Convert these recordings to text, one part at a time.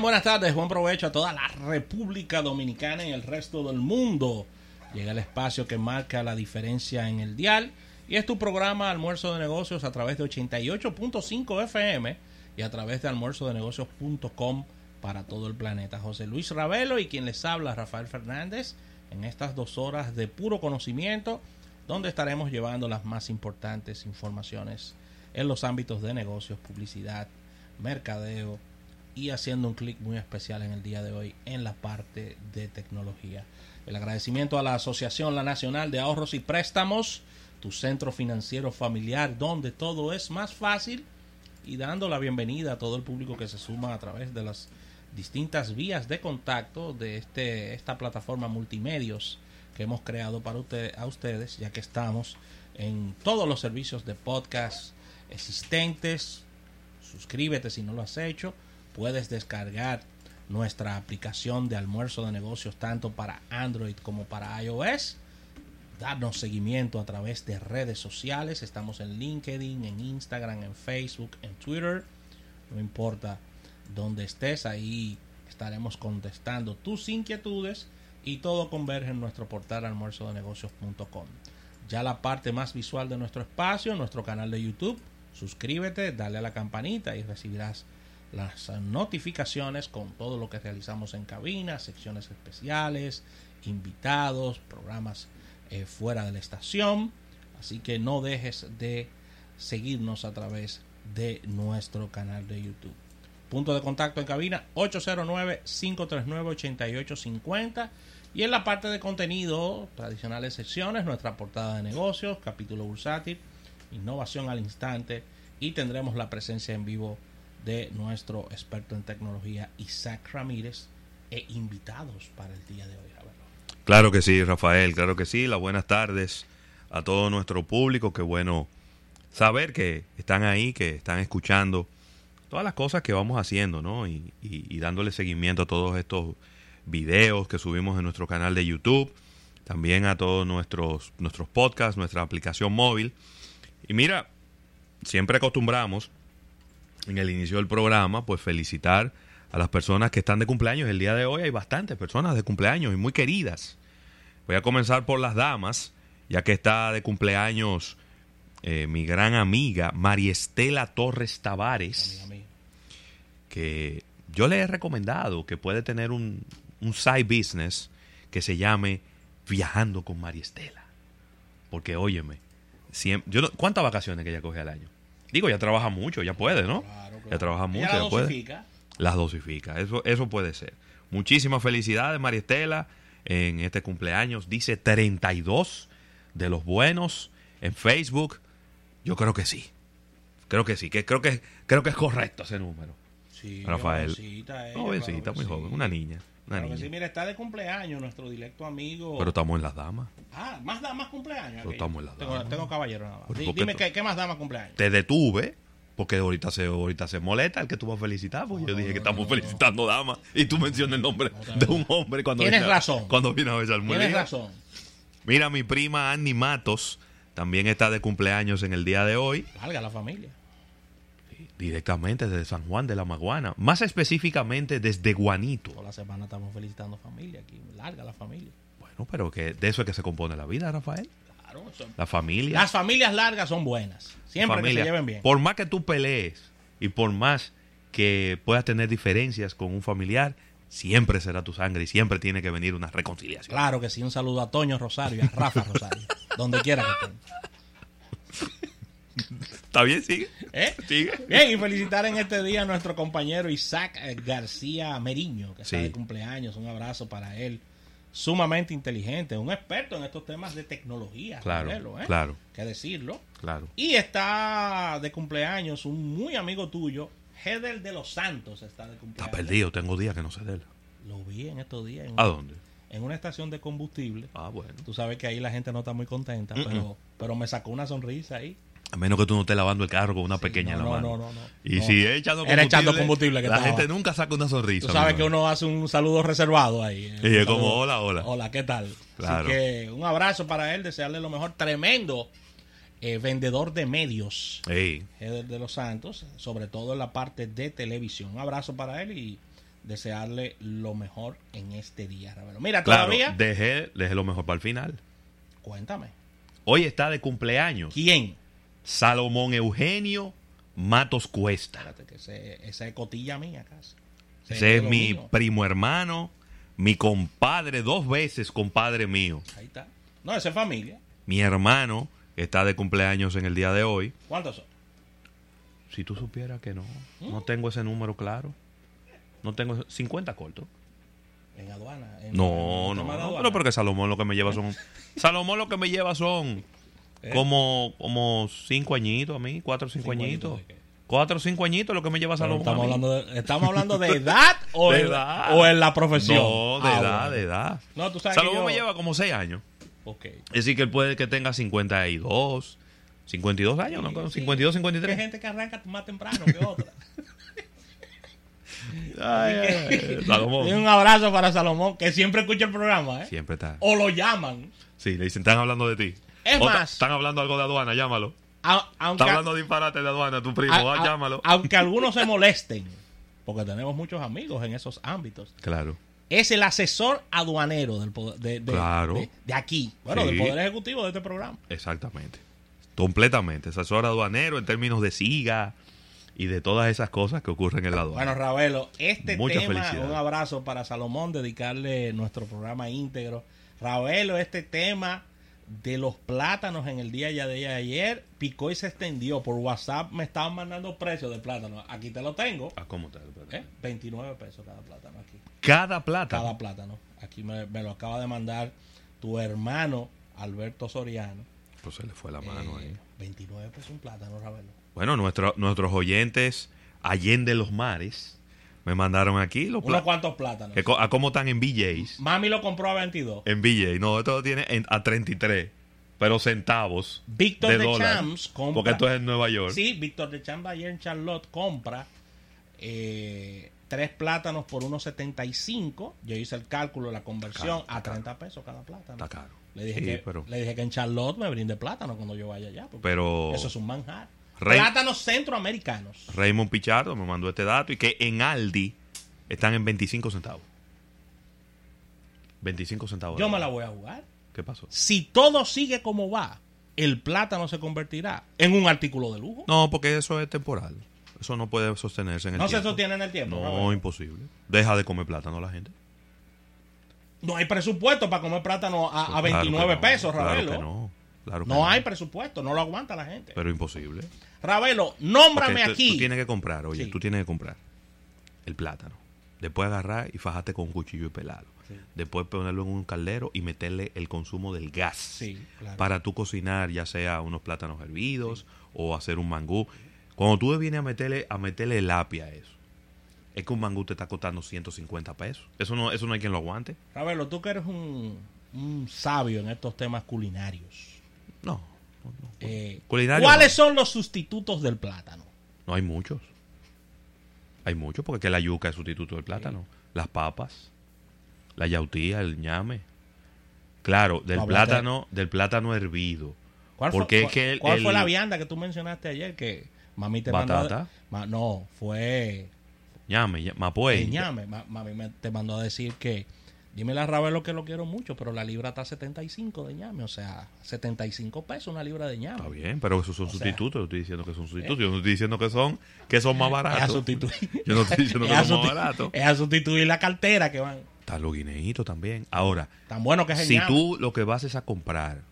Buenas tardes, buen provecho a toda la República Dominicana y el resto del mundo. Llega el espacio que marca la diferencia en el dial y es tu programa Almuerzo de Negocios a través de 88.5 FM y a través de almuerzodenegocios.com para todo el planeta. José Luis Ravelo y quien les habla, Rafael Fernández, en estas dos horas de puro conocimiento, donde estaremos llevando las más importantes informaciones en los ámbitos de negocios, publicidad, mercadeo, y haciendo un clic muy especial en el día de hoy en la parte de tecnología. El agradecimiento a la Asociación La Nacional de Ahorros y Préstamos, tu centro financiero familiar donde todo es más fácil y dando la bienvenida a todo el público que se suma a través de las distintas vías de contacto de este, esta plataforma multimedios que hemos creado para usted, a ustedes, ya que estamos en todos los servicios de podcast existentes. Suscríbete si no lo has hecho puedes descargar nuestra aplicación de almuerzo de negocios tanto para Android como para iOS. Darnos seguimiento a través de redes sociales. Estamos en LinkedIn, en Instagram, en Facebook, en Twitter. No importa dónde estés, ahí estaremos contestando tus inquietudes y todo converge en nuestro portal almuerzo de negocios.com. Ya la parte más visual de nuestro espacio, nuestro canal de YouTube. Suscríbete, dale a la campanita y recibirás las notificaciones con todo lo que realizamos en cabina, secciones especiales, invitados, programas eh, fuera de la estación. Así que no dejes de seguirnos a través de nuestro canal de YouTube. Punto de contacto en cabina 809-539-8850. Y en la parte de contenido, tradicionales secciones, nuestra portada de negocios, capítulo bursátil, innovación al instante y tendremos la presencia en vivo de nuestro experto en tecnología Isaac Ramírez e invitados para el día de hoy. Claro que sí, Rafael, claro que sí. Las buenas tardes a todo nuestro público. Qué bueno saber que están ahí, que están escuchando todas las cosas que vamos haciendo, ¿no? Y, y, dándole seguimiento a todos estos videos que subimos en nuestro canal de YouTube, también a todos nuestros, nuestros podcasts, nuestra aplicación móvil. Y mira, siempre acostumbramos en el inicio del programa, pues felicitar a las personas que están de cumpleaños. El día de hoy hay bastantes personas de cumpleaños y muy queridas. Voy a comenzar por las damas, ya que está de cumpleaños eh, mi gran amiga Mariestela Torres Tavares, que yo le he recomendado que puede tener un, un side business que se llame Viajando con Mariestela. Porque, óyeme, siempre, yo ¿cuántas vacaciones que ella coge al año? Digo, ya trabaja mucho, ya puede, ¿no? Claro, Ya trabaja mucho, ya puede. Las dosifica, eso, eso puede ser. Muchísimas felicidades, María Estela, en este cumpleaños. Dice 32 de los buenos en Facebook. Yo creo que sí. Creo que sí, que creo que creo que es correcto ese número. Sí, Rafael. Jovencita, jovencita muy joven, una niña. Una niña. sí, mira, está de cumpleaños nuestro directo amigo. Pero estamos en las damas. Ah, más damas cumpleaños. Pero estamos en las tengo, damas. Tengo caballero nada más. Dime, ¿qué, ¿qué, más damas cumpleaños? Te detuve. Porque ahorita se, ahorita se molesta el que tú vas a felicitar. Porque yo dije que estamos felicitando damas. Y tú mencionas el nombre de un hombre cuando Tienes razón. Cuando viene a besar Tienes razón. Mira, mi prima Annie Matos también está de cumpleaños en el día de hoy. Larga la familia directamente desde San Juan de la Maguana, más específicamente desde Guanito. Toda la semana estamos felicitando familia aquí, larga la familia. Bueno, pero que de eso es que se compone la vida, Rafael. Claro, la familia. Las familias largas son buenas, siempre que se lleven bien. Por más que tú pelees y por más que puedas tener diferencias con un familiar, siempre será tu sangre y siempre tiene que venir una reconciliación. Claro que sí, un saludo a Toño Rosario y a Rafa Rosario, donde quiera que estén. ¿Está bien? ¿Sigue? ¿Eh? ¿Sigue? Bien, y felicitar en este día a nuestro compañero Isaac García Meriño, que está de cumpleaños. Un abrazo para él. Sumamente inteligente, un experto en estos temas de tecnología. Claro, ¿eh? claro. Que decirlo. Claro. Y está de cumpleaños un muy amigo tuyo, Hedel de los Santos, está de cumpleaños. Está perdido, tengo días que no sé de él. Lo vi en estos días. ¿A dónde? en una estación de combustible. Ah, bueno. Tú sabes que ahí la gente no está muy contenta, pero, pero me sacó una sonrisa ahí. A menos que tú no estés lavando el carro con una pequeña no, en la mano. No, no, no. Y si es echando combustible. Era echando combustible que La gente nunca saca una sonrisa. Tú sabes que uno hace un saludo reservado ahí. Y es como, hola, hola. Hola, ¿qué tal? Claro. Así que un abrazo para él, desearle lo mejor. Tremendo eh, vendedor de medios. Sí. de los Santos, sobre todo en la parte de televisión. Un abrazo para él y desearle lo mejor en este día, Ravelo. Mira, Claro, todavía. dejé, dejé lo mejor para el final. Cuéntame. Hoy está de cumpleaños ¿Quién? Salomón Eugenio Matos Cuesta. Espérate, que ese- esa es cotilla mía casi. Ese es mi mío. primo hermano, mi compadre, dos veces compadre mío. Ahí está. No, esa es familia. Mi hermano está de cumpleaños en el día de hoy. ¿Cuántos son? Si tú supieras que no, ¿Mm? no tengo ese número claro. No tengo 50 cortos. En aduana. en- No, en no, no, aduana. pero porque Salomón lo que me lleva son Salomón lo que me lleva son ¿Eh? como como cinco añitos a mí, cuatro o cinco, Cinco añitos. añitos? Cuatro o cinco añitos lo que me lleva Salomón. estamos, a hablando de, ¿Estamos hablando de edad o, De en, edad. o en la profesión? No, de Ah, edad, bueno. de edad. No, tú sabes que Salomón yo- me lleva como seis años. Ok. Es decir, que él puede que tenga 52, 52 años, ¿no? Sí, sí. 52, Hay 53. gente que arranca más temprano que otra. Ay, ay, ay. Salomón. Y un abrazo para Salomón, que siempre escucha el programa, ¿eh? Siempre está. O lo llaman. Sí, le dicen, están hablando de ti. Es más- Están hablando algo de aduana, llámalo. A- aunque, Está hablando disparate de aduana, tu primo, a- a- llámalo. aunque algunos se molesten, porque tenemos muchos amigos en esos ámbitos, Claro. es el asesor aduanero del poder- de, de- Claro. de- de aquí, bueno, Sí. del Poder Ejecutivo de este programa. Exactamente. Completamente. Asesor aduanero en términos de SIGA y de todas esas cosas que ocurren en la aduana. Bueno, Ravelo, este Mucha tema, felicidad. un abrazo para Salomón, dedicarle nuestro programa íntegro. Ravelo, este tema de los plátanos en el día ya de ayer picó y se extendió. Por WhatsApp me estaban mandando precios de plátano. Aquí te lo tengo. Ah, ¿Cómo está? ¿eh? 29 pesos cada plátano aquí. Cada plata. Cada plátano. Aquí me, me lo acaba de mandar tu hermano Alberto Soriano. Pues se le fue la mano Eh, ahí. 29 pesos un plátano, Ravelo. Bueno, nuestro- nuestros oyentes Allende los Mares me mandaron aquí los Unos plátanos. cuantos plátanos. ¿A cómo están en BJ's? Mami lo compró a 22. En BJ. No, esto lo tiene en- a 33. Pero centavos. Víctor de de, dólar. Champs compra. Porque esto es en Nueva York. Sí, Víctor de Champs ayer en Charlotte compra eh, tres plátanos por 1.75. Yo hice el cálculo, la conversión Está caro, a está 30 pesos cada plátano. Está caro. Le dije, Sí, que, pero, le dije que en Charlotte me brinde plátano cuando yo vaya allá. porque pero Eso es un manjar. Rey- Plátanos centroamericanos. Raymond Pichardo me mandó este dato y que en Aldi están en 25 centavos. 25 centavos. Yo me la voy a jugar. ¿Qué pasó? Si todo sigue como va, el plátano se convertirá en un artículo de lujo. No, porque eso es temporal. Eso no puede sostenerse en el No se tiempo. sostiene en el tiempo. No, imposible. Deja de comer plátano la gente. No hay presupuesto para comer plátano a, a Claro 29 que no, pesos, Ravelo. no. Claro No hay presupuesto, no lo aguanta la gente. Pero imposible. Ravelo, nómbrame tú- aquí. Tú tienes que comprar, oye, Sí. tú tienes que comprar el plátano. Después agarrar y fajarte con un cuchillo y pelarlo. Sí. Después ponerlo en un caldero y meterle el consumo del gas. Sí, claro. Para tú cocinar, ya sea unos plátanos hervidos o hacer un mangú. Cuando tú vienes a meterle, a meterle el apia a eso, es que un mangú te está costando 150 pesos. Eso no, eso no hay quien lo aguante. Ravelo, tú que eres un, un sabio en estos temas culinarios. No. no, no. eh, ¿Cuáles no. son los sustitutos del plátano? No hay muchos. Hay muchos porque que la yuca es sustituto del plátano. Las papas, la yautía, el ñame. Claro, del plátano, del plátano hervido. ¿Cuál, Porque fue, es que el- cuál fue el- la vianda que tú mencionaste ayer que mami te Batata. mandó? ma- no, fue ñame, ña- mapuey. el ñame. Ma- mami me- te mandó a decir que dime la Ravelo que lo quiero mucho, pero la libra está a 75 de ñame, o sea, 75 pesos una libra de ñame. Está bien, pero esos son O sea, sustitutos. yo estoy diciendo que son sustitutos. Yo no estoy diciendo que son, que son más Es a baratos. sustituir. Yo no estoy diciendo es que son más baratos. es a sustituir la cartera que van. Están los guineitos también. Ahora, Tan bueno que es el si ñame. tú lo que vas es a comprar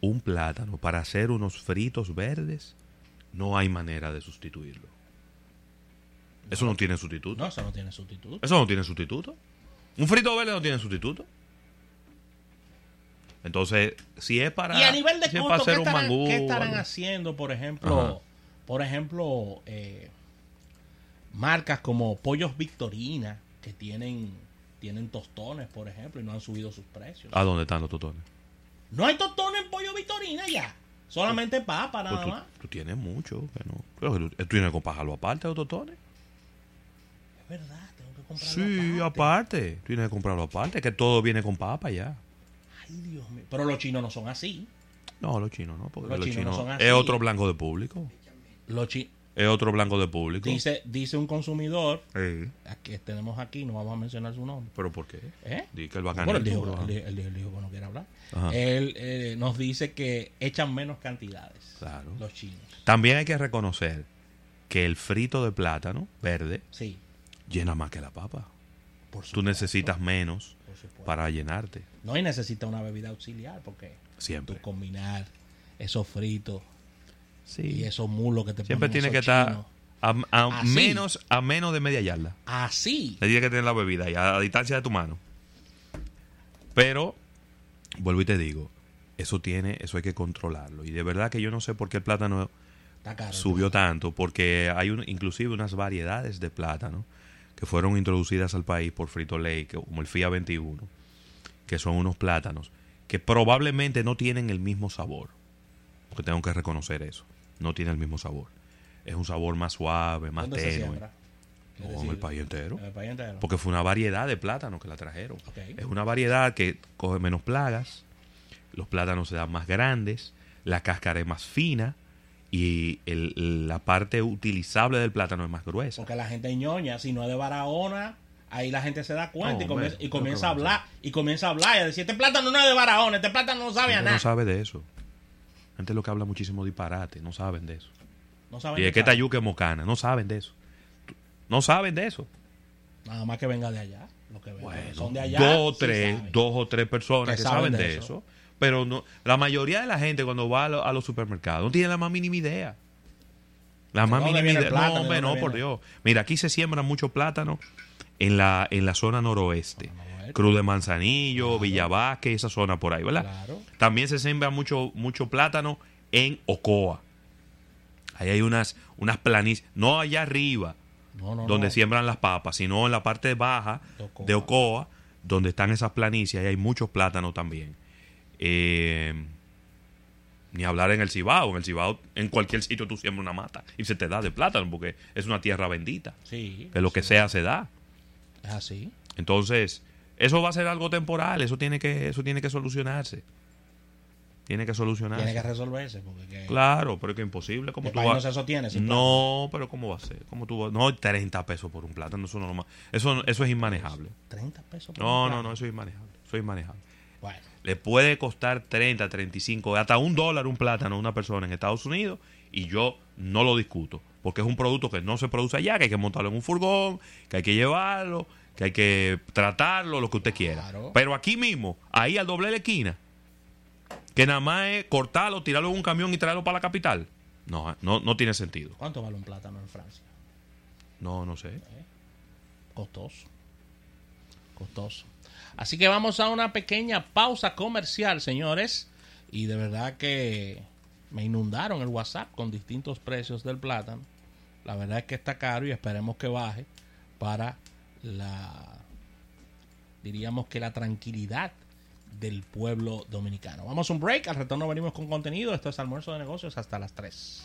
un plátano para hacer unos fritos verdes, no hay manera de sustituirlo. Eso no tiene sustituto. No, eso no tiene sustituto. Eso no tiene sustituto. Un frito verde no tiene sustituto. Entonces, si es para, Y a nivel de si es para ¿qué hacer un estarán, mangú qué estarán algo. haciendo, por ejemplo, Ajá. por ejemplo, eh, marcas como Pollos Victorina, que tienen, tienen tostones, por ejemplo, y no han subido sus precios? ¿A dónde están los totones? No hay tostones en Pollo Victorina ya. Solamente papa, nada Pues tú, más. tú tienes mucho. Que no. Creo que tú, tú tienes que comprarlo aparte los totones. Es verdad, comprarlo Sí, aparte. Tú tienes que comprarlo aparte. Que todo viene con papa ya. Ay, Dios mío. Pero los chinos no son así. No, los chinos no. Porque Los los, chinos no chinos son así. es otro blanco de público. Los chi- es otro blanco de público. Dice, dice un consumidor, Sí. que tenemos aquí, no vamos a mencionar su nombre. ¿Pero por qué? ¿Eh? Di que el Bueno, él dijo, él dijo- él dijo- él dijo que no quiere hablar. Ajá. Él eh, nos dice que echan menos cantidades Claro. los chinos. También hay que reconocer que el frito de plátano verde Sí, llena más que la papa. por Tú necesitas menos para llenarte. No, y necesita una bebida auxiliar porque Siempre. tú combinar esos fritos y esos mulos que te Siempre tiene que estar a, a menos, a menos de media yarda. así. Le tiene que tener la bebida ahí, a, a distancia de tu mano. Pero, vuelvo y te digo, eso tiene, eso hay que controlarlo. Y de verdad que yo no sé por qué el plátano caro. subió tanto, porque hay un, inclusive unas variedades de plátano que fueron introducidas al país por Frito Lay, como el FIA 21, que son unos plátanos que probablemente no tienen el mismo sabor. Porque tengo que reconocer eso. No tiene el mismo sabor. Es un sabor más suave, más ¿Dónde se tenue. No, en decir, el país entero. En el país entero. Porque fue una variedad de plátanos que la trajeron. Es una variedad que coge menos plagas, los plátanos se dan más grandes, la cáscara es más fina y el- la parte utilizable del plátano es más gruesa. Porque la gente ñoña, si no es de Barahona, ahí la gente se da cuenta y, comienza, hombre, y comienza a hablar, y comienza a hablar y a decir, este plátano no es de Barahona, este plátano no sabe a nada. no sabe de eso. La gente lo que habla muchísimo disparate, no saben de eso. No saben Y es que es mocana, no saben de eso. No saben de eso. Nada más que venga de allá. Lo que venga. Bueno, son de allá. dos o sí tres, saben. dos o tres personas Que saben saben de de eso. eso. Pero no, la mayoría de la gente cuando va a, lo- a los supermercados no tiene la más mínima idea. La ¿De más mínima idea. plátano? no, ¿De hombre, no, por? Dios. Mira, aquí se siembra mucho plátano en la, en la zona noroeste. Noroeste. Cruz de Manzanillo, Claro. Villavasque, esa zona por ahí, ¿verdad? Claro. También se siembra mucho, mucho plátano en Ocoa. Ahí hay unas, unas planicies, no allá arriba, No, no, donde no. siembran las papas, sino en la parte baja De Ocoa. de Ocoa, donde están esas planicies, y hay muchos plátanos también. Eh, ni hablar en el Cibao. En el Cibao, en cualquier sitio tú siembras una mata y se te da de plátano, porque es una tierra bendita. Sí. Que lo que sea se da. Es así. Entonces, eso va a ser algo temporal, eso tiene que, eso tiene que solucionarse. Tiene que solucionarse. Tiene que resolverse. Porque que- Claro, pero es que imposible. ¿Cómo el tú vas? no se sostiene. No, pero ¿cómo va a ser? ¿Cómo tú vas? No, 30 pesos por un plátano, eso, no, eso, eso es inmanejable. plátano. 30 pesos. por No, un no, plátano. no, eso es inmanejable. Eso es inmanejable. Bueno, Le puede costar 30, 35, hasta un dólar un plátano a una persona en Estados Unidos y yo no lo discuto. Porque es un producto que no se produce allá, que hay que montarlo en un furgón, que hay que llevarlo, que hay que tratarlo, lo que usted quiera. Claro. Pero aquí mismo, ahí al doble de la esquina, que nada más es cortarlo, tirarlo en un camión y traerlo para la capital. No, no, no tiene sentido. ¿cuánto vale un plátano en Francia? No, no sé. Costoso. Costoso. Así que vamos a una pequeña pausa comercial, señores. Y de verdad que me inundaron el WhatsApp con distintos precios del plátano. La verdad es que está caro y esperemos que baje para la, diríamos que la tranquilidad del pueblo dominicano. Vamos a un break, al retorno venimos con contenido. Esto es almuerzo de negocios hasta las 3.